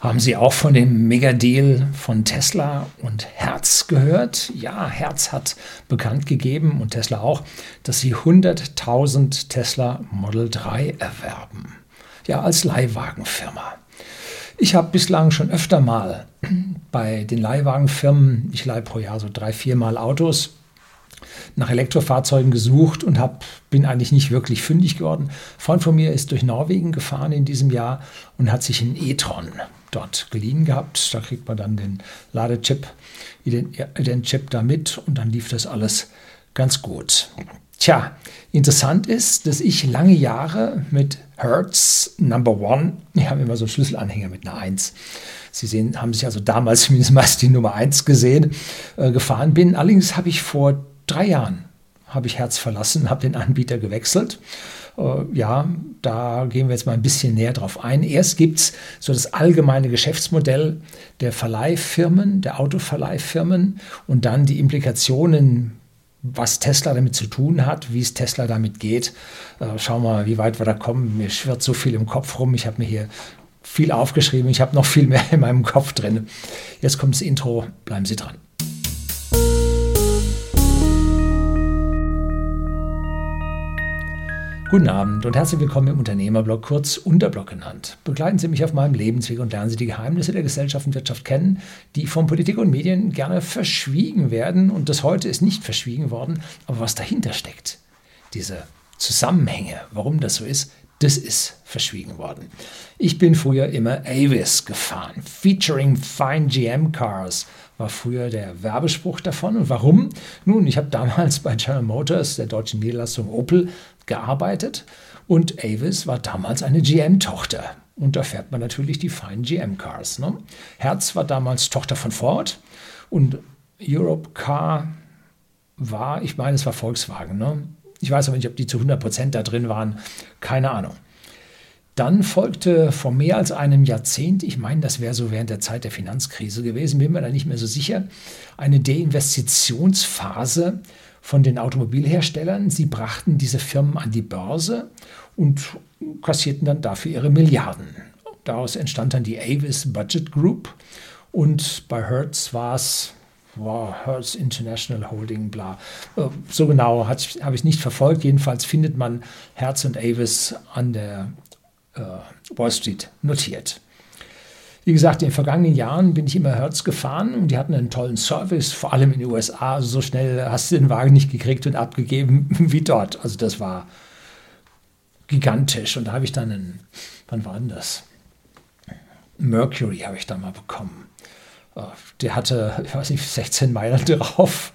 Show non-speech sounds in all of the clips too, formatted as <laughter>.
Haben Sie auch von dem Megadeal von Tesla und Herz gehört? Ja, Herz hat bekannt gegeben und Tesla auch, dass sie 100.000 Tesla Model 3 erwerben. Ja, als Leihwagenfirma. Ich habe bislang schon öfter mal <clears throat> bei den Leihwagenfirmen, ich leihe pro Jahr so drei, vier Mal Autos, nach Elektrofahrzeugen gesucht und hab, bin eigentlich nicht wirklich fündig geworden. Ein Freund von mir ist durch Norwegen gefahren in diesem Jahr und hat sich einen e-tron dort geliehen gehabt. Da kriegt man dann den Ladechip, den Chip da mit und dann lief das alles ganz gut. Tja, interessant ist, dass ich lange Jahre mit Hertz Number One, wir haben immer so Schlüsselanhänger mit einer 1. Sie sehen, haben sich also damals <laughs> zumindest meist die Nummer 1 gesehen, äh, gefahren bin. Allerdings habe ich vor drei Jahren habe ich Herz verlassen, habe den Anbieter gewechselt. Äh, ja, da gehen wir jetzt mal ein bisschen näher drauf ein. Erst gibt es so das allgemeine Geschäftsmodell der Verleihfirmen, der Autoverleihfirmen und dann die Implikationen, was Tesla damit zu tun hat, wie es Tesla damit geht. Äh, schauen wir mal, wie weit wir da kommen. Mir schwirrt so viel im Kopf rum. Ich habe mir hier viel aufgeschrieben. Ich habe noch viel mehr in meinem Kopf drin. Jetzt kommt das Intro. Bleiben Sie dran. Guten Abend und herzlich willkommen im Unternehmerblog, kurz Unterblog genannt. Begleiten Sie mich auf meinem Lebensweg und lernen Sie die Geheimnisse der Gesellschaft und Wirtschaft kennen, die von Politik und Medien gerne verschwiegen werden. Und das heute ist nicht verschwiegen worden, aber was dahinter steckt, diese Zusammenhänge, warum das so ist, das ist verschwiegen worden. Ich bin früher immer Avis gefahren, featuring fine GM Cars war früher der Werbespruch davon. Und warum? Nun, ich habe damals bei General Motors, der deutschen Niederlassung Opel, gearbeitet und Avis war damals eine GM-Tochter. Und da fährt man natürlich die feinen GM-Cars. Ne? Herz war damals Tochter von Ford und Europe Car war, ich meine, es war Volkswagen. Ne? Ich weiß aber nicht, ob die zu 100% da drin waren. Keine Ahnung. Dann folgte vor mehr als einem Jahrzehnt, ich meine, das wäre so während der Zeit der Finanzkrise gewesen, bin mir da nicht mehr so sicher, eine Deinvestitionsphase von den Automobilherstellern. Sie brachten diese Firmen an die Börse und kassierten dann dafür ihre Milliarden. Daraus entstand dann die Avis Budget Group und bei Hertz war es wow, Hertz International Holding, bla. Äh, so genau habe ich nicht verfolgt. Jedenfalls findet man Hertz und Avis an der Wall Street notiert. Wie gesagt, in den vergangenen Jahren bin ich immer Hertz gefahren und die hatten einen tollen Service, vor allem in den USA. So schnell hast du den Wagen nicht gekriegt und abgegeben <laughs> wie dort. Also das war gigantisch. Und da habe ich dann einen, wann war denn das? Mercury habe ich da mal bekommen. Äh, der hatte, ich weiß nicht, 16 Meilen <laughs> drauf.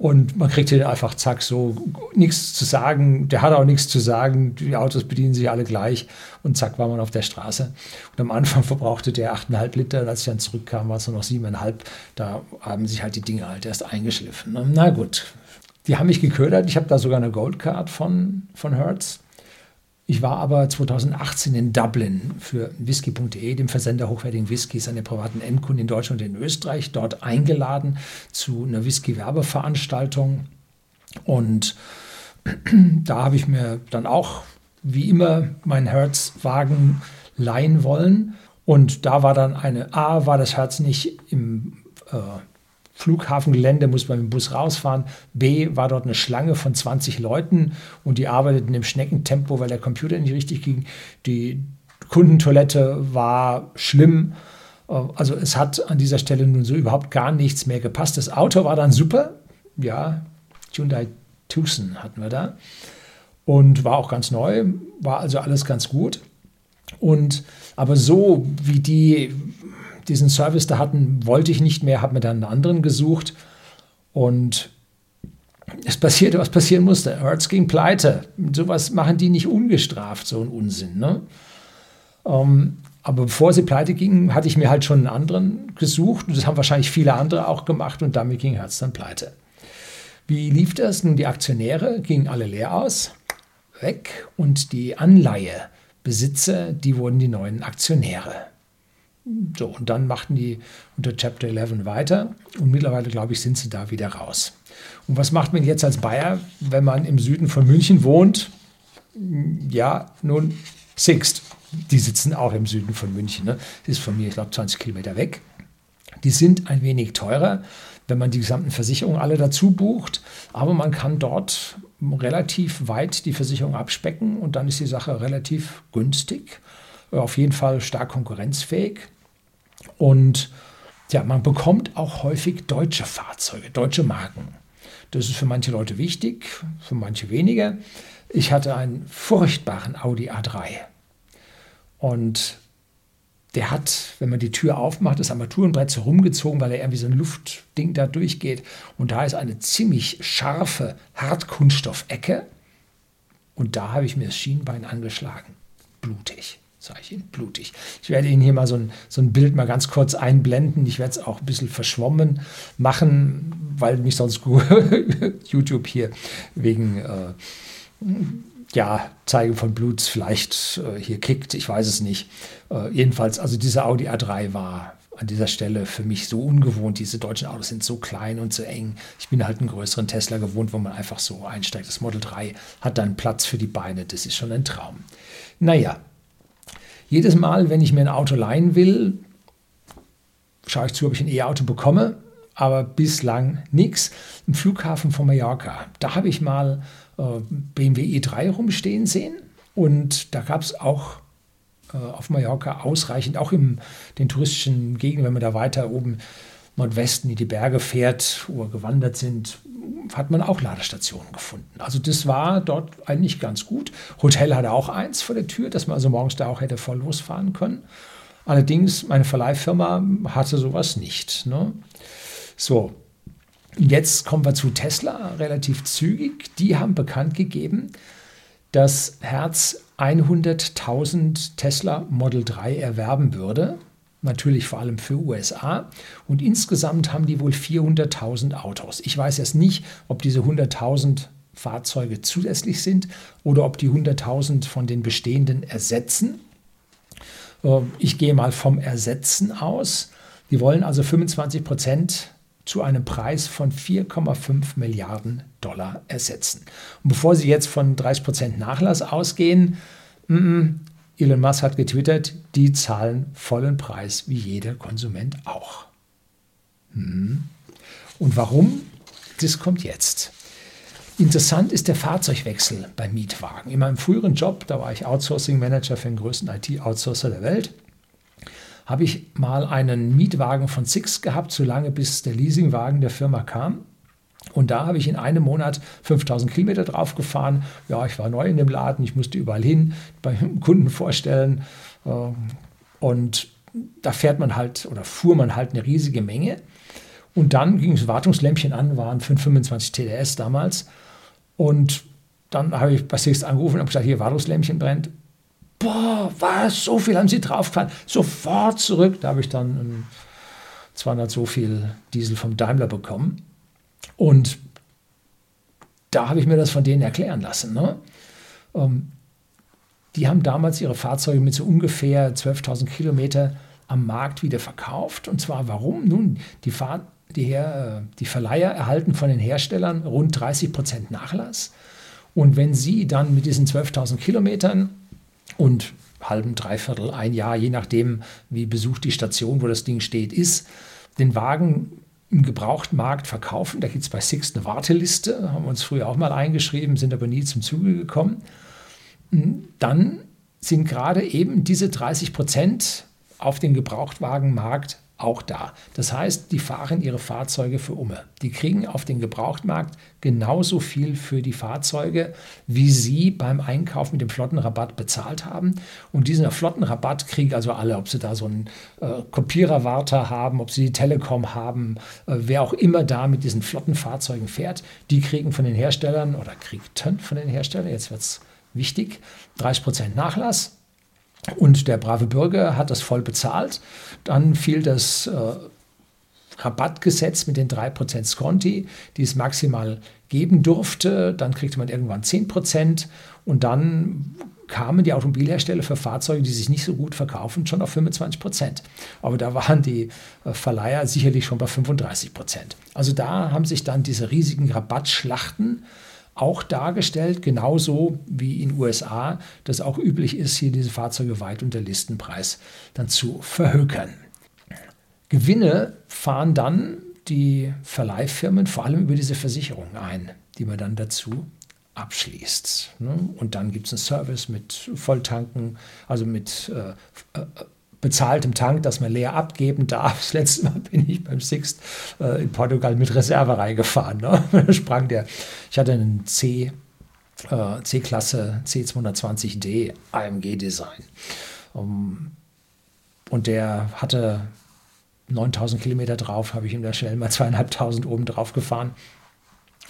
Und man kriegt hier einfach zack so nichts zu sagen. Der hat auch nichts zu sagen. Die Autos bedienen sich alle gleich. Und zack war man auf der Straße. Und am Anfang <laughs> verbrauchte der 8,5 Liter. Und als ich dann zurückkam, war es nur noch 7,5. Da haben sich halt die Dinge halt erst eingeschliffen. Na gut. Die haben mich geködert. Ich habe da sogar eine Goldcard von, von Hertz. Ich war aber 2018 in Dublin für whisky.de, dem Versender hochwertigen Whiskys an den privaten Endkunden in Deutschland und in Österreich, dort eingeladen zu einer Whisky-Werbeveranstaltung. Und <clears throat> da habe ich mir dann auch, wie immer, meinen Herzwagen leihen wollen. Und da war dann eine A, war das Herz nicht im äh, Flughafengelände, muss man mit dem Bus rausfahren. B, war dort eine Schlange von 20 Leuten und die arbeiteten im Schneckentempo, weil der Computer nicht richtig ging. Die Kundentoilette war schlimm. Also es hat an dieser Stelle nun so überhaupt gar nichts mehr gepasst. Das Auto war dann super. Ja, Hyundai Tucson hatten wir da. Und war auch ganz neu, war also alles ganz gut. Und aber so wie die diesen Service da hatten, wollte ich nicht mehr, habe mir dann einen anderen gesucht und es passierte, was passieren musste. Hertz ging pleite. Sowas machen die nicht ungestraft, so ein Unsinn. Ne? Ähm, aber bevor sie pleite gingen, hatte ich mir halt schon einen anderen gesucht und das haben wahrscheinlich viele andere auch gemacht und damit ging Hertz dann pleite. Wie lief das? Nun, die Aktionäre gingen alle leer aus, weg und die Anleihebesitzer, die wurden die neuen Aktionäre. So, und dann machten die unter Chapter 11 weiter und mittlerweile, glaube ich, sind sie da wieder raus. Und was macht man jetzt als Bayer, wenn man im Süden von München wohnt? Ja, nun, Sixt. die sitzen auch im Süden von München. Ne? Das ist von mir, ich glaube, 20 Kilometer weg. Die sind ein wenig teurer, wenn man die gesamten Versicherungen alle dazu bucht. Aber man kann dort relativ weit die Versicherung abspecken und dann ist die Sache relativ günstig. Auf jeden Fall stark konkurrenzfähig. Und ja, man bekommt auch häufig deutsche Fahrzeuge, deutsche Marken. Das ist für manche Leute wichtig, für manche weniger. Ich hatte einen furchtbaren Audi A3. Und der hat, wenn man die Tür aufmacht, das Armaturenbrett so rumgezogen, weil er irgendwie so ein Luftding da durchgeht. Und da ist eine ziemlich scharfe Hartkunststoffecke. Und da habe ich mir das Schienbein angeschlagen. Blutig, sage ich Ihnen, blutig. Ich werde Ihnen hier mal so ein, so ein Bild mal ganz kurz einblenden. Ich werde es auch ein bisschen verschwommen machen, weil mich sonst <laughs> YouTube hier wegen... Äh, ja, Zeige von Bluts vielleicht äh, hier kickt, ich weiß es nicht. Äh, jedenfalls, also dieser Audi A3 war an dieser Stelle für mich so ungewohnt. Diese deutschen Autos sind so klein und so eng. Ich bin halt einen größeren Tesla gewohnt, wo man einfach so einsteigt. Das Model 3 hat dann Platz für die Beine. Das ist schon ein Traum. Naja, jedes Mal, wenn ich mir ein Auto leihen will, schaue ich zu, ob ich ein E-Auto bekomme. Aber bislang nichts. Im Flughafen von Mallorca, da habe ich mal äh, BMW i3 rumstehen sehen. Und da gab es auch äh, auf Mallorca ausreichend, auch in den touristischen Gegenden, wenn man da weiter oben Nordwesten in die Berge fährt oder gewandert sind, hat man auch Ladestationen gefunden. Also das war dort eigentlich ganz gut. Hotel hatte auch eins vor der Tür, dass man also morgens da auch hätte voll losfahren können. Allerdings, meine Verleihfirma hatte sowas nicht. Ne? So, Jetzt kommen wir zu Tesla, relativ zügig. Die haben bekannt gegeben, dass Herz 100.000 Tesla Model 3 erwerben würde. Natürlich vor allem für USA. Und insgesamt haben die wohl 400.000 Autos. Ich weiß jetzt nicht, ob diese 100.000 Fahrzeuge zusätzlich sind oder ob die 100.000 von den bestehenden ersetzen. Äh, ich gehe mal vom Ersetzen aus. Die wollen also 25 Prozent zu einem Preis von 4,5 Milliarden Dollar ersetzen. Und bevor Sie jetzt von 30 Prozent Nachlass ausgehen, Elon Musk hat getwittert, die zahlen vollen Preis wie jeder Konsument auch. Hm. Und warum? Das kommt jetzt. Interessant ist der Fahrzeugwechsel beim Mietwagen. In meinem früheren Job, da war ich Outsourcing Manager für den größten IT-Outsourcer der Welt, habe ich mal einen Mietwagen von Six gehabt, solange bis der Leasingwagen der Firma kam. Und da habe ich in einem Monat 5000 Kilometer drauf gefahren. Ja, ich war neu in dem Laden, ich musste überall hin, beim <laughs> Kunden vorstellen. Ähm, und da fährt man halt oder fuhr man halt eine riesige Menge. Und dann ging das Wartungslämpchen an, waren 525 TDS damals. Und dann habe ich bei Six angerufen und habe gesagt, hier Wartungslämpchen brennt boah, was, so viel haben sie draufgefahren, sofort zurück. Da habe ich dann ein 200 so viel Diesel vom Daimler bekommen. Und da habe ich mir das von denen erklären lassen. Ne? Ähm, die haben damals ihre Fahrzeuge mit so ungefähr 12.000 Kilometer am Markt wieder verkauft. Und zwar warum? Nun, die, Fahr die, Her äh, die Verleiher erhalten von den Herstellern rund 30 Prozent Nachlass. Und wenn sie dann mit diesen 12.000 Kilometern und halben, dreiviertel, ein Jahr, je nachdem, wie besucht die Station, wo das Ding steht, ist, den Wagen im Gebrauchtmarkt verkaufen. Da gibt es bei Six eine Warteliste, haben wir uns früher auch mal eingeschrieben, sind aber nie zum Zuge gekommen. Dann sind gerade eben diese 30 Prozent auf den Gebrauchtwagenmarkt auch da. Das heißt, die fahren ihre Fahrzeuge für Umme. Die kriegen auf den Gebrauchtmarkt genauso viel für die Fahrzeuge, wie sie beim Einkauf mit dem Flottenrabatt bezahlt haben. Und diesen Flottenrabatt kriegen also alle, ob sie da so einen äh, Kopiererwarter haben, ob sie die Telekom haben, äh, wer auch immer da mit diesen Flottenfahrzeugen fährt, die kriegen von den Herstellern oder kriegten von den Herstellern, jetzt wird es wichtig, 30% Nachlass und der brave Bürger hat das voll bezahlt. Dann fiel das äh, Rabattgesetz mit den 3% Sconti, die es maximal geben durfte. Dann kriegte man irgendwann 10% und dann kamen die Automobilhersteller für Fahrzeuge, die sich nicht so gut verkaufen, schon auf 25% Aber da waren die äh, Verleiher sicherlich schon bei 35% Also da haben sich dann diese riesigen Rabattschlachten auch dargestellt, genauso wie in USA das auch üblich ist, hier diese Fahrzeuge weit unter Listenpreis dann zu verhökern. Gewinne fahren dann die Verleihfirmen vor allem über diese Versicherung ein, die man dann dazu abschließt. Ne? Und dann gibt es einen Service mit Volltanken, also mit äh, äh, bezahltem Tank, dass man leer abgeben darf. Das letzte Mal bin ich beim Sixt äh, in Portugal mit Reserve reingefahren. Ne? <laughs> Sprang der, ich hatte einen C, äh, C-Klasse C220D AMG-Design. Um, und der hatte 9000 Kilometer drauf, habe ich ihm da schnell mal zweieinhalbtausend oben drauf gefahren.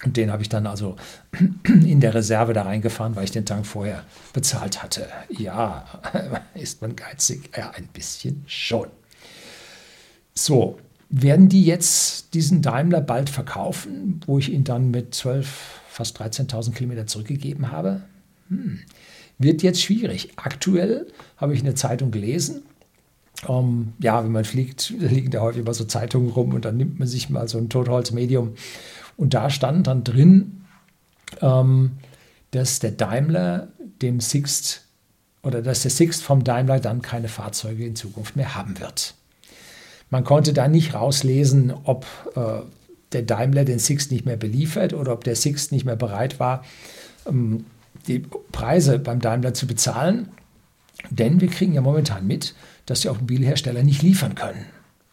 Und den habe ich dann also <clears throat> in der Reserve da reingefahren, weil ich den Tank vorher bezahlt hatte. Ja, <laughs> ist man geizig? Ja, ein bisschen schon. So, werden die jetzt diesen Daimler bald verkaufen, wo ich ihn dann mit 12, fast 13.000 Kilometer zurückgegeben habe? Hm. Wird jetzt schwierig. Aktuell habe ich in der Zeitung gelesen, um, ja, wenn man fliegt, <laughs> liegen da häufig immer so Zeitungen rum und dann nimmt man sich mal so ein Totholzmedium und da stand dann drin, ähm, dass der Daimler dem Sixt oder dass der Sixt vom Daimler dann keine Fahrzeuge in Zukunft mehr haben wird. Man konnte da nicht rauslesen, ob äh, der Daimler den Sixt nicht mehr beliefert oder ob der Sixt nicht mehr bereit war, ähm, die Preise beim Daimler zu bezahlen. Denn wir kriegen ja momentan mit, dass die Automobilhersteller nicht liefern können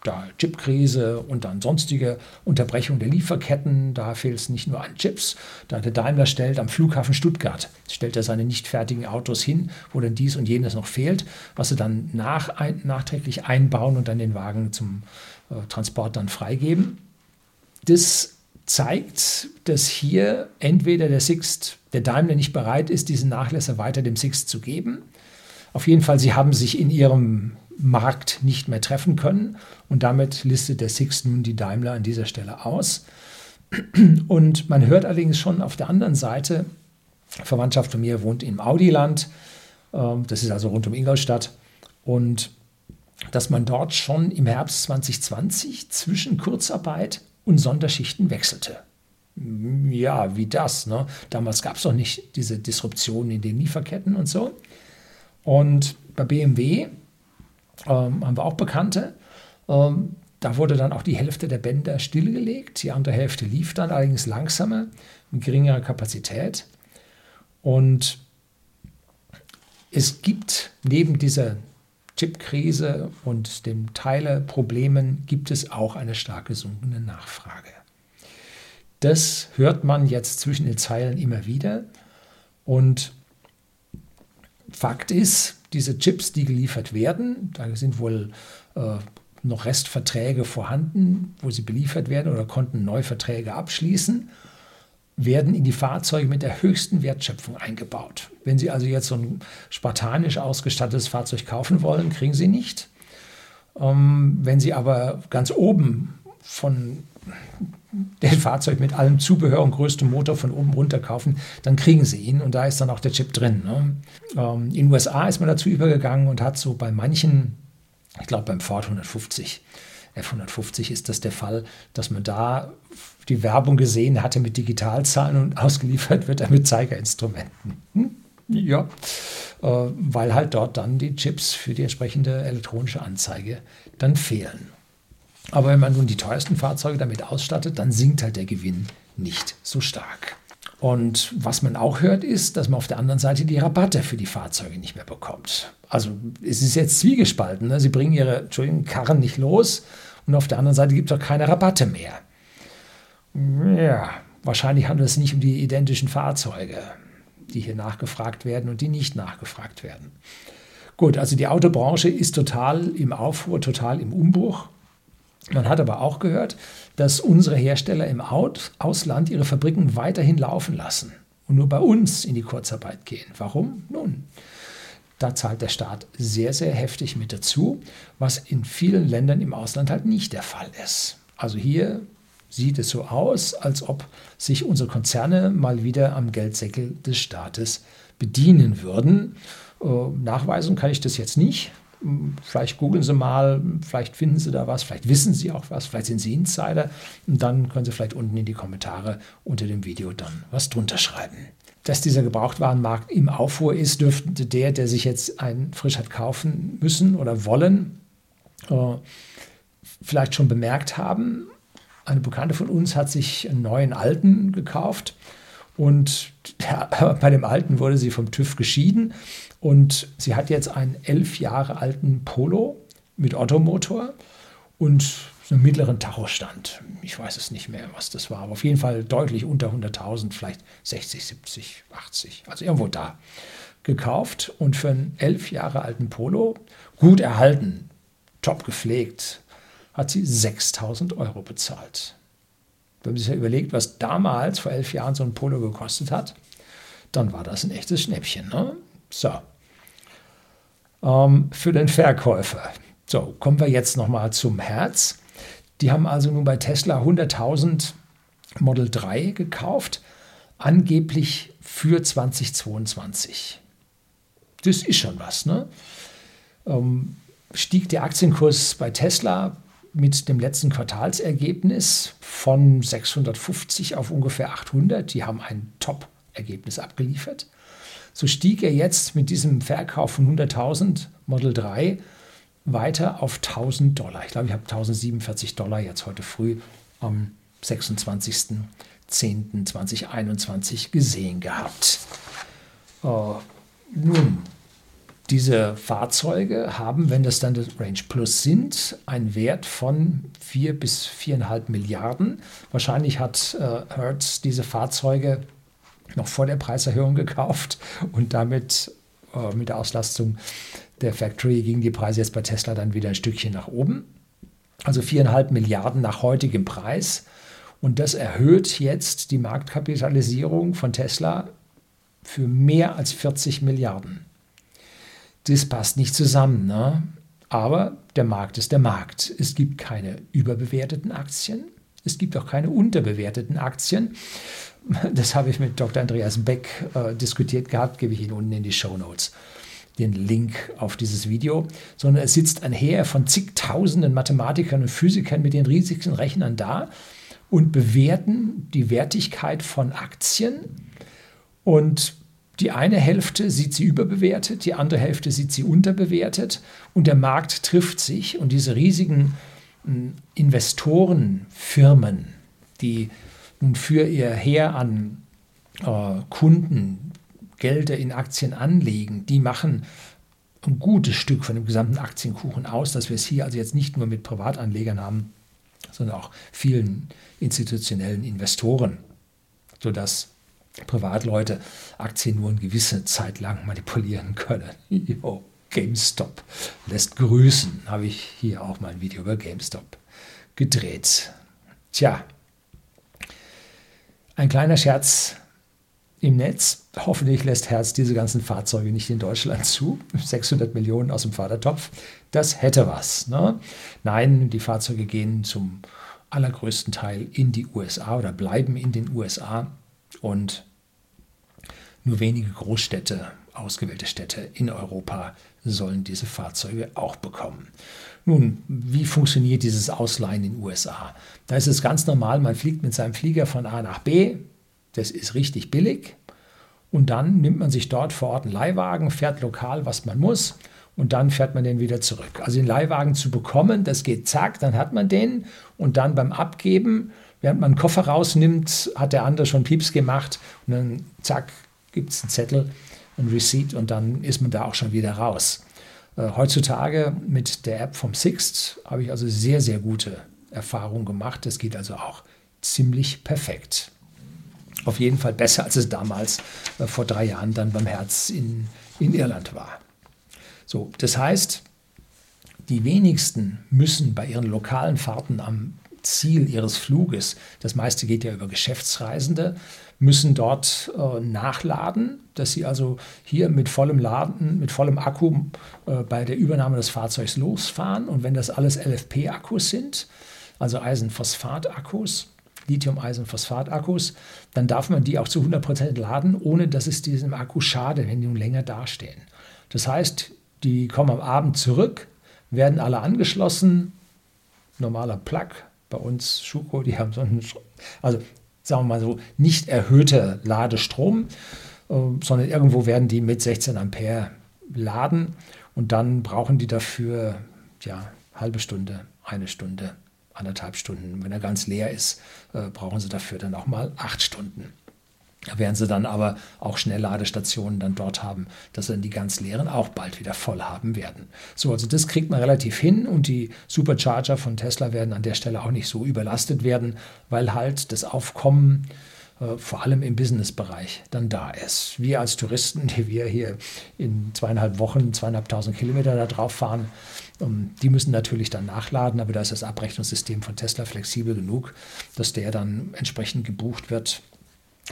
da Chipkrise und dann sonstige Unterbrechung der Lieferketten. Da fehlt es nicht nur an Chips. Da der Daimler stellt am Flughafen Stuttgart, stellt er seine nicht fertigen Autos hin, wo dann dies und jenes noch fehlt, was sie dann nach, ein, nachträglich einbauen und dann den Wagen zum äh, Transport dann freigeben. Das zeigt, dass hier entweder der Sixt, der Daimler nicht bereit ist, diesen Nachlässer weiter dem Sixt zu geben. Auf jeden Fall, sie haben sich in ihrem Markt nicht mehr treffen können. Und damit listet der Six nun die Daimler an dieser Stelle aus. Und man hört allerdings schon auf der anderen Seite, Verwandtschaft von mir wohnt im Audiland, ähm, das ist also rund um Ingolstadt, und dass man dort schon im Herbst 2020 zwischen Kurzarbeit und Sonderschichten wechselte. Ja, wie das? Ne? Damals gab es noch nicht diese Disruptionen in den Lieferketten und so. Und bei BMW ähm, haben wir auch Bekannte. Ähm, da wurde dann auch die Hälfte der Bänder stillgelegt. Die andere Hälfte lief dann allerdings langsamer, mit geringerer Kapazität. Und es gibt neben dieser Chipkrise und den Teileproblemen gibt es auch eine stark gesunkene Nachfrage. Das hört man jetzt zwischen den Zeilen immer wieder. Und Fakt ist, diese Chips, die geliefert werden, da sind wohl äh, noch Restverträge vorhanden, wo sie beliefert werden oder konnten Neuverträge abschließen, werden in die Fahrzeuge mit der höchsten Wertschöpfung eingebaut. Wenn Sie also jetzt so ein spartanisch ausgestattetes Fahrzeug kaufen wollen, kriegen Sie nicht. Ähm, wenn Sie aber ganz oben von den Fahrzeug mit allem Zubehör und größtem Motor von oben runter kaufen, dann kriegen sie ihn und da ist dann auch der Chip drin. Ne? Ähm, in den USA ist man dazu übergegangen und hat so bei manchen, ich glaube beim Ford 150, F150 ist das der Fall, dass man da die Werbung gesehen hatte mit Digitalzahlen und <laughs> ausgeliefert wird er mit Zeigerinstrumenten. Hm? Ja, äh, weil halt dort dann die Chips für die entsprechende elektronische Anzeige dann fehlen. Aber wenn man nun die teuersten Fahrzeuge damit ausstattet, dann sinkt halt der Gewinn nicht so stark. Und was man auch hört, ist, dass man auf der anderen Seite die Rabatte für die Fahrzeuge nicht mehr bekommt. Also es ist jetzt zwiegespalten. Ne? Sie bringen ihre Karren nicht los und auf der anderen Seite gibt es auch keine Rabatte mehr. Ja, wahrscheinlich handelt es nicht um die identischen Fahrzeuge, die hier nachgefragt werden und die nicht nachgefragt werden. Gut, also die Autobranche ist total im Aufruhr, total im Umbruch. Man hat aber auch gehört, dass unsere Hersteller im Ausland ihre Fabriken weiterhin laufen lassen und nur bei uns in die Kurzarbeit gehen. Warum? Nun, da zahlt der Staat sehr, sehr heftig mit dazu, was in vielen Ländern im Ausland halt nicht der Fall ist. Also hier sieht es so aus, als ob sich unsere Konzerne mal wieder am Geldsäckel des Staates bedienen würden. Äh, nachweisen kann ich das jetzt nicht, Vielleicht googeln Sie mal, vielleicht finden Sie da was, vielleicht wissen Sie auch was, vielleicht sind Sie Insider und dann können Sie vielleicht unten in die Kommentare unter dem Video dann was drunter schreiben. Dass dieser Gebrauchtwarenmarkt im Aufruhr ist, dürfte der, der sich jetzt einen frisch hat kaufen müssen oder wollen, äh, vielleicht schon bemerkt haben. Eine Bekannte von uns hat sich einen neuen alten gekauft und <laughs> bei dem alten wurde sie vom TÜV geschieden und sie hat jetzt einen elf Jahre alten Polo mit Ottomotor und einen mittleren Tachostand. Ich weiß es nicht mehr, was das war, aber auf jeden Fall deutlich unter 100.000, vielleicht 60, 70, 80, also irgendwo da gekauft und für einen elf Jahre alten Polo, gut erhalten, top gepflegt, hat sie 6000 Euro bezahlt. Wenn man sich ja überlegt, was damals vor elf Jahren so ein Polo gekostet hat, dann war das ein echtes Schnäppchen. Ne? So. Ähm, für den Verkäufer. So, kommen wir jetzt nochmal zum Herz. Die haben also nun bei Tesla 100.000 Model 3 gekauft, angeblich für 2022. Das ist schon was, ne? Ähm, stieg der Aktienkurs bei Tesla mit dem letzten Quartalsergebnis von 650 auf ungefähr 800. Die haben ein Top-Ergebnis abgeliefert. So stieg er jetzt mit diesem Verkauf von 100.000 Model 3 weiter auf 1000 Dollar. Ich glaube, ich habe 1047 Dollar jetzt heute früh am 26.10.2021 gesehen gehabt. Uh, nun, diese Fahrzeuge haben, wenn das dann das Range Plus sind, einen Wert von 4 bis 4,5 Milliarden. Wahrscheinlich hat äh, Hertz diese Fahrzeuge noch vor der Preiserhöhung gekauft und damit äh, mit der Auslastung der Factory gingen die Preise jetzt bei Tesla dann wieder ein Stückchen nach oben. Also 4,5 Milliarden nach heutigem Preis. Und das erhöht jetzt die Marktkapitalisierung von Tesla für mehr als 40 Milliarden das passt nicht zusammen. Ne? Aber der Markt ist der Markt. Es gibt keine überbewerteten Aktien. Es gibt auch keine unterbewerteten Aktien. Das habe ich mit Dr. Andreas Beck äh, diskutiert gehabt, gebe ich Ihnen unten in die Show Notes den Link auf dieses Video, sondern es sitzt ein Heer von zigtausenden Mathematikern und Physikern mit den riesigsten Rechnern da und bewerten die Wertigkeit von Aktien und die eine Hälfte sieht sie überbewertet, die andere Hälfte sieht sie unterbewertet und der Markt trifft sich und diese riesigen hm, Investorenfirmen, die nun für ihr Heer an äh, Kunden Gelder in Aktien anlegen, die machen ein gutes Stück von dem gesamten Aktienkuchen aus, dass wir es hier also jetzt nicht nur mit Privatanlegern haben, sondern auch vielen institutionellen Investoren, sodass Privatleute Aktien nur eine gewisse Zeit lang manipulieren können. <laughs> Jo, GameStop lässt grüßen. Habe ich hier auch mal ein Video über GameStop gedreht. Tja, ein kleiner Scherz im Netz. Hoffentlich lässt Herz diese ganzen Fahrzeuge nicht in Deutschland zu. <laughs> 600 Millionen aus dem Vatertopf. Das hätte was. Ne? Nein, die Fahrzeuge gehen zum allergrößten Teil in die USA oder bleiben in den USA. Und nur wenige Großstädte, ausgewählte Städte in Europa sollen diese Fahrzeuge auch bekommen. Nun, wie funktioniert dieses Ausleihen in den USA? Da ist es ganz normal, man fliegt mit seinem Flieger von A nach B, das ist richtig billig, und dann nimmt man sich dort vor Ort einen Leihwagen, fährt lokal, was man muss, und dann fährt man den wieder zurück. Also den Leihwagen zu bekommen, das geht zack, dann hat man den, und dann beim Abgeben, während man einen Koffer rausnimmt, hat der andere schon Pieps gemacht, und dann zack, gibt es einen Zettel, ein Receipt und dann ist man da auch schon wieder raus. Äh, heutzutage mit der App vom Sixt habe ich also sehr, sehr gute Erfahrungen gemacht. Das geht also auch ziemlich perfekt. Auf jeden Fall besser, als es damals äh, vor drei Jahren dann beim Herz in, in Irland war. So, das heißt, die wenigsten müssen bei ihren lokalen Fahrten am Ziel ihres Fluges, das meiste geht ja über Geschäftsreisende, müssen dort äh, nachladen, dass sie also hier mit vollem Laden, mit vollem Akku äh, bei der Übernahme des Fahrzeugs losfahren. Und wenn das alles LFP-Akkus sind, also Eisenphosphat-Akkus, Lithium-Eisenphosphat-Akkus, dann darf man die auch zu 100% laden, ohne dass es diesem Akku schadet, wenn die nun länger dastehen. Das heißt, Die kommen am Abend zurück, werden alle angeschlossen. Normaler Plug, bei uns Schuko, die haben so einen, also sagen wir mal so, nicht erhöhter Ladestrom, äh, sondern irgendwo werden die mit 16 Ampere laden und dann brauchen die dafür ja halbe Stunde, eine Stunde, anderthalb Stunden. Wenn er ganz leer ist, äh, brauchen sie dafür dann auch mal acht Stunden. Werden sie dann aber auch Schnellladestationen dann dort haben, dass sie dann die ganz leeren auch bald wieder voll haben werden. So, also das kriegt man relativ hin und die Supercharger von Tesla werden an der Stelle auch nicht so überlastet werden, weil halt das Aufkommen äh, vor allem im Businessbereich dann da ist. Wir als Touristen, die wir hier in zweieinhalb Wochen, zweieinhalbtausend Kilometer da drauf fahren, ähm, die müssen natürlich dann nachladen, aber da ist das Abrechnungssystem von Tesla flexibel genug, dass der dann entsprechend gebucht wird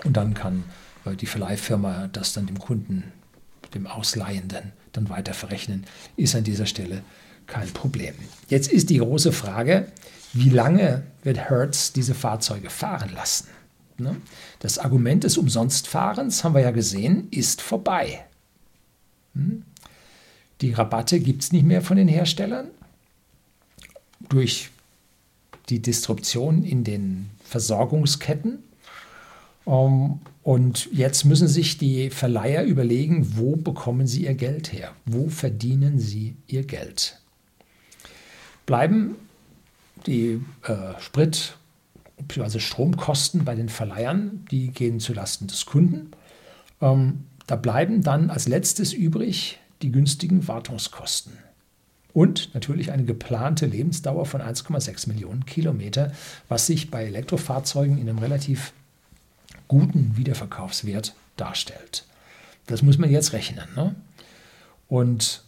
und dann kann äh, die Verleihfirma das dann dem Kunden, dem Ausleihenden, dann weiter verrechnen. Ist an dieser Stelle kein Problem. Jetzt ist die große Frage, wie lange wird Hertz diese Fahrzeuge fahren lassen? Ne? Das Argument des Umsonstfahrens, haben wir ja gesehen, ist vorbei. Hm? Die Rabatte gibt es nicht mehr von den Herstellern. Durch die Disruption in den Versorgungsketten um, ähm, und jetzt müssen sich die Verleiher überlegen, wo bekommen sie ihr Geld her? Wo verdienen sie ihr Geld? Bleiben die äh, Sprit- bzw. Stromkosten bei den Verleihern, die gehen zulasten des Kunden. Ähm, da bleiben dann als letztes übrig die günstigen Wartungskosten. Und natürlich eine geplante Lebensdauer von 1,6 Millionen Kilometer, was sich bei Elektrofahrzeugen in einem relativ guten Wiederverkaufswert darstellt. Das muss man jetzt rechnen. Ne? Und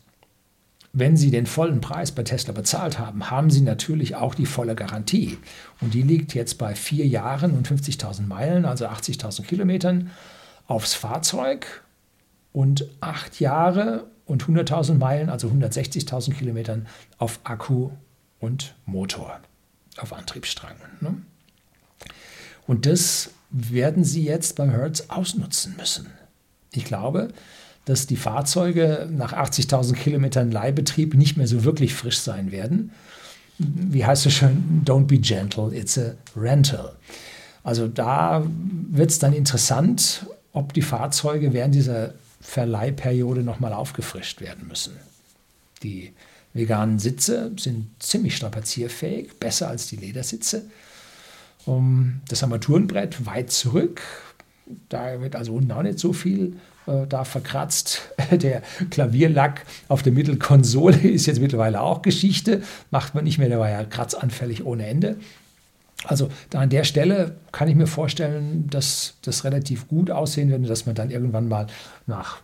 wenn Sie den vollen Preis bei Tesla bezahlt haben, haben Sie natürlich auch die volle Garantie. Und die liegt jetzt bei vier Jahren und 50.000 Meilen, also 80.000 Kilometern, aufs Fahrzeug und acht Jahre und 100.000 Meilen, also 160.000 Kilometern, auf Akku und Motor, auf Antriebsstrang. Ne? Und das werden sie jetzt beim Hertz ausnutzen müssen. Ich glaube, dass die Fahrzeuge nach 80.000 Kilometern Leihbetrieb nicht mehr so wirklich frisch sein werden. Wie heißt es schon? Don't be gentle, it's a rental. Also da wird es dann interessant, ob die Fahrzeuge während dieser Verleihperiode nochmal aufgefrischt werden müssen. Die veganen Sitze sind ziemlich strapazierfähig, besser als die Ledersitze. Um, das Armaturenbrett weit zurück. Da wird also unten auch nicht so viel äh, da verkratzt. <laughs> Der Klavierlack auf der Mittelkonsole <laughs> ist jetzt mittlerweile auch Geschichte. Macht man nicht mehr, der war ja kratzanfällig ohne Ende. Also da an der Stelle kann ich mir vorstellen, dass das relativ gut aussehen würde, dass man dann irgendwann mal nach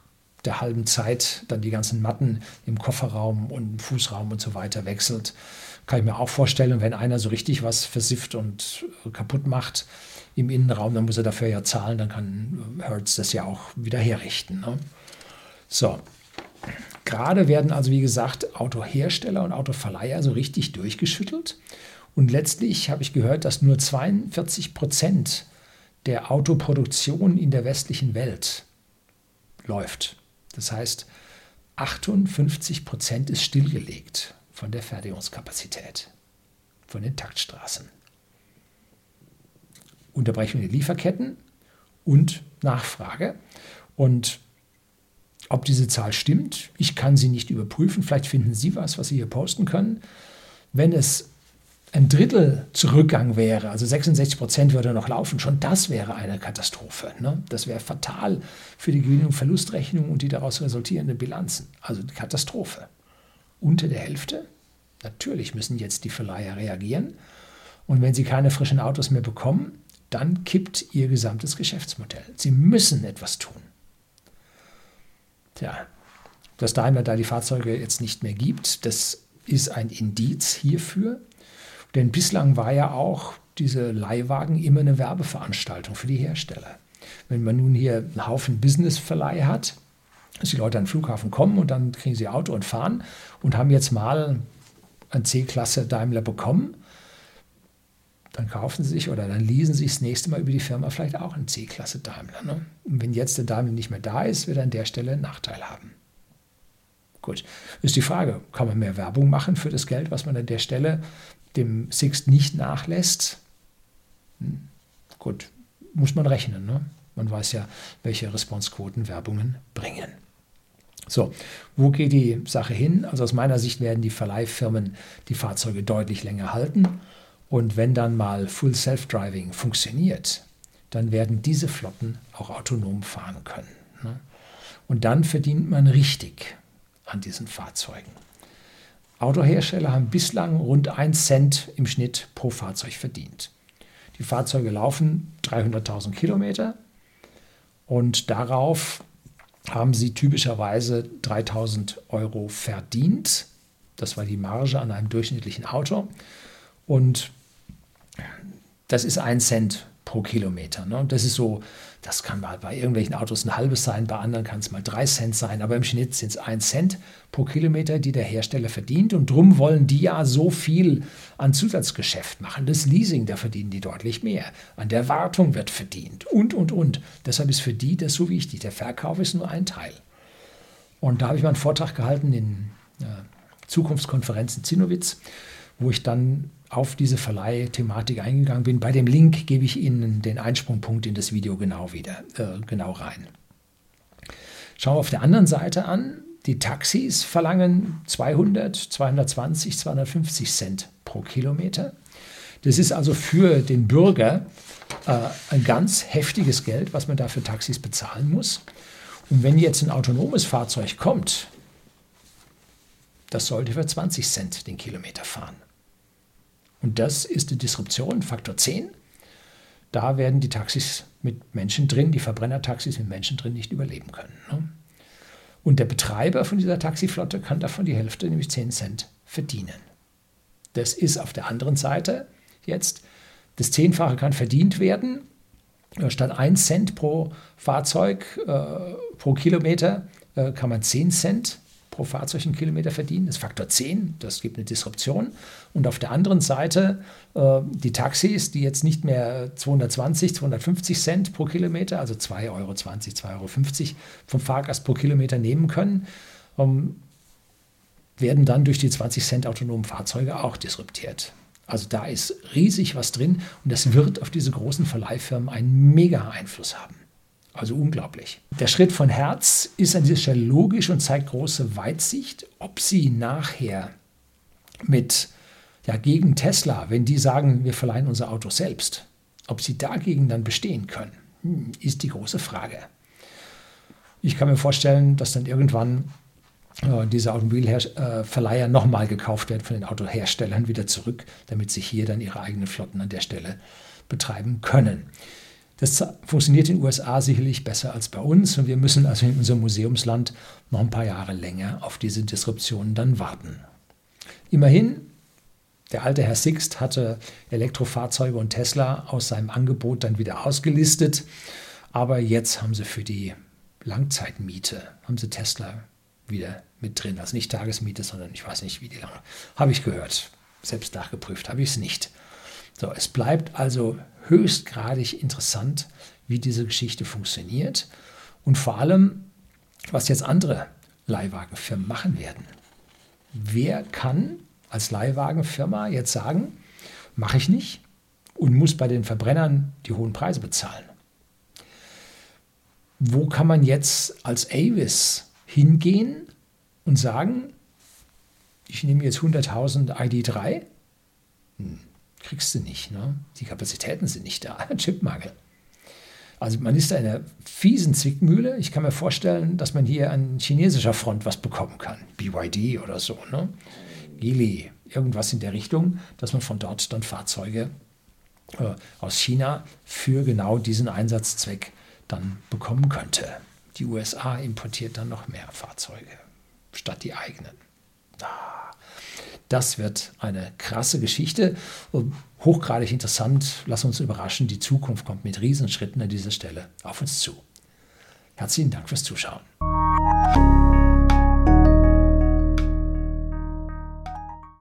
der halben Zeit dann die ganzen Matten im Kofferraum und Fußraum und so weiter wechselt. Kann ich mir auch vorstellen, wenn einer so richtig was versifft und kaputt macht im Innenraum, dann muss er dafür ja zahlen, dann kann Hertz das ja auch wieder herrichten. Ne? So, gerade werden also wie gesagt Autohersteller und Autoverleiher so richtig durchgeschüttelt. Und letztlich habe ich gehört, dass nur 42 Prozent der Autoproduktion in der westlichen Welt läuft. Das heißt, 58 Prozent ist stillgelegt von der Fertigungskapazität, von den Taktstraßen. Unterbrechung der Lieferketten und Nachfrage. Und ob diese Zahl stimmt, ich kann sie nicht überprüfen. Vielleicht finden Sie was, was Sie hier posten können. Wenn es ein Drittel Zurückgang wäre, also 66 Prozent würde noch laufen, schon das wäre eine Katastrophe. Ne? Das wäre fatal für die Gewinn- und Verlustrechnung und die daraus resultierenden Bilanzen. Also eine Katastrophe. Unter der Hälfte? Natürlich müssen jetzt die Verleiher reagieren. Und wenn sie keine frischen Autos mehr bekommen, dann kippt ihr gesamtes Geschäftsmodell. Sie müssen etwas tun. Tja, dass Daimler da die Fahrzeuge jetzt nicht mehr gibt, das ist ein Indiz hierfür, denn bislang war ja auch diese Leihwagen immer eine Werbeveranstaltung für die Hersteller. Wenn man nun hier einen Haufen Businessverleih hat, dass die Leute an den Flughafen kommen und dann kriegen sie Auto und fahren und haben jetzt mal ein C-Klasse Daimler bekommen, dann kaufen sie sich oder dann leasen sie sich das nächste Mal über die Firma vielleicht auch einen C-Klasse Daimler. Ne? Und wenn jetzt der Daimler nicht mehr da ist, wird er an der Stelle einen Nachteil haben. Gut, ist die Frage, kann man mehr Werbung machen für das Geld, was man an der Stelle dem Sixt nicht nachlässt? Hm, gut, muss man rechnen. Ne? Man weiß ja, welche Responsequoten Werbungen bringen. So, wo geht die Sache hin? Also aus meiner Sicht werden die Verleihfirmen die Fahrzeuge deutlich länger halten. Und wenn dann mal Full Self-Driving funktioniert, dann werden diese Flotten auch autonom fahren können. Ne? Und dann verdient man richtig an diesen Fahrzeugen. Autohersteller haben bislang rund 1 Cent im Schnitt pro Fahrzeug verdient. Die Fahrzeuge laufen 300.000 Kilometer und darauf haben sie typischerweise 3000 Euro verdient. Das war die Marge an einem durchschnittlichen Auto. Und das ist ein Cent pro Kilometer. Ne? Das ist so, das kann mal bei irgendwelchen Autos ein halbes sein, bei anderen kann es mal drei Cent sein, aber im Schnitt sind es ein Cent pro Kilometer, die der Hersteller verdient. Und drum wollen die ja so viel an Zusatzgeschäft machen. Das Leasing, da verdienen die deutlich mehr. An der Wartung wird verdient und, und, und. Deshalb ist für die das so wichtig. Der Verkauf ist nur ein Teil. Und da habe ich mal einen Vortrag gehalten in äh, Zukunftskonferenz in Zinnowitz, wo ich dann auf diese Verleihthematik eingegangen bin. Bei dem Link gebe ich Ihnen den Einsprungpunkt in das Video genau wieder, äh, genau rein. Schauen wir auf der anderen Seite an. Die Taxis verlangen 200, 220, 250 Cent pro Kilometer. Das ist also für den Bürger äh, ein ganz heftiges Geld, was man da für Taxis bezahlen muss. Und wenn jetzt ein autonomes Fahrzeug kommt, das sollte für 20 Cent den Kilometer fahren. Und das ist die Disruption, Faktor 10. Da werden die Taxis mit Menschen drin, die Verbrennertaxis mit Menschen drin nicht überleben können. Ne? Und der Betreiber von dieser Taxiflotte kann davon die Hälfte, nämlich 10 Cent, verdienen. Das ist auf der anderen Seite jetzt, das Zehnfache kann verdient werden. Statt 1 Cent pro Fahrzeug äh, pro Kilometer äh, kann man 10 Cent pro Kilometer verdienen. Das ist Faktor 10, das gibt eine Disruption. Und auf der anderen Seite äh, die Taxis, die jetzt nicht mehr 220, 250 Cent pro Kilometer, also 2,20 Euro, 2,50 Euro vom Fahrgast pro Kilometer nehmen können, ähm, werden dann durch die 20 Cent autonomen Fahrzeuge auch disruptiert. Also da ist riesig was drin und das wird auf diese großen Verleihfirmen einen mega Einfluss haben. Also unglaublich. Der Schritt von Herz ist an dieser Stelle logisch und zeigt große Weitsicht. Ob sie nachher mit, ja, gegen Tesla, wenn die sagen, wir verleihen unser Auto selbst, ob sie dagegen dann bestehen können, hm, ist die große Frage. Ich kann mir vorstellen, dass dann irgendwann äh, diese Automobilverleiher nochmal gekauft werden von den Autoherstellern wieder zurück, damit sie hier dann ihre eigenen Flotten an der Stelle betreiben können. Das funktioniert in den USA sicherlich besser als bei uns und wir müssen also in unserem Museumsland noch ein paar Jahre länger auf diese Disruption dann warten. Immerhin, der alte Herr Sixt hatte Elektrofahrzeuge und Tesla aus seinem Angebot dann wieder ausgelistet, aber jetzt haben sie für die Langzeitmiete, haben sie Tesla wieder mit drin. Also nicht Tagesmiete, sondern ich weiß nicht, wie die lange. Habe ich gehört. Selbst nachgeprüft habe ich es nicht. So, es bleibt also höchstgradig interessant, wie diese Geschichte funktioniert und vor allem, was jetzt andere Leihwagenfirmen machen werden. Wer kann als Leihwagenfirma jetzt sagen, mache ich nicht und muss bei den Verbrennern die hohen Preise bezahlen? Wo kann man jetzt als Avis hingehen und sagen, ich nehme jetzt 100.000 ID3? Hm kriegst du nicht. Ne? Die Kapazitäten sind nicht da. <laughs> Chipmangel. Also man ist da in einer fiesen Zwickmühle. Ich kann mir vorstellen, dass man hier an chinesischer Front was bekommen kann. BYD oder so. Ne? Geely, irgendwas in der Richtung, dass man von dort dann Fahrzeuge äh, aus China für genau diesen Einsatzzweck dann bekommen könnte. Die USA importiert dann noch mehr Fahrzeuge statt die eigenen. Ah. Das wird eine krasse Geschichte, hochgradig interessant. Lass uns überraschen, die Zukunft kommt mit Riesenschritten an dieser Stelle auf uns zu. Herzlichen Dank fürs Zuschauen.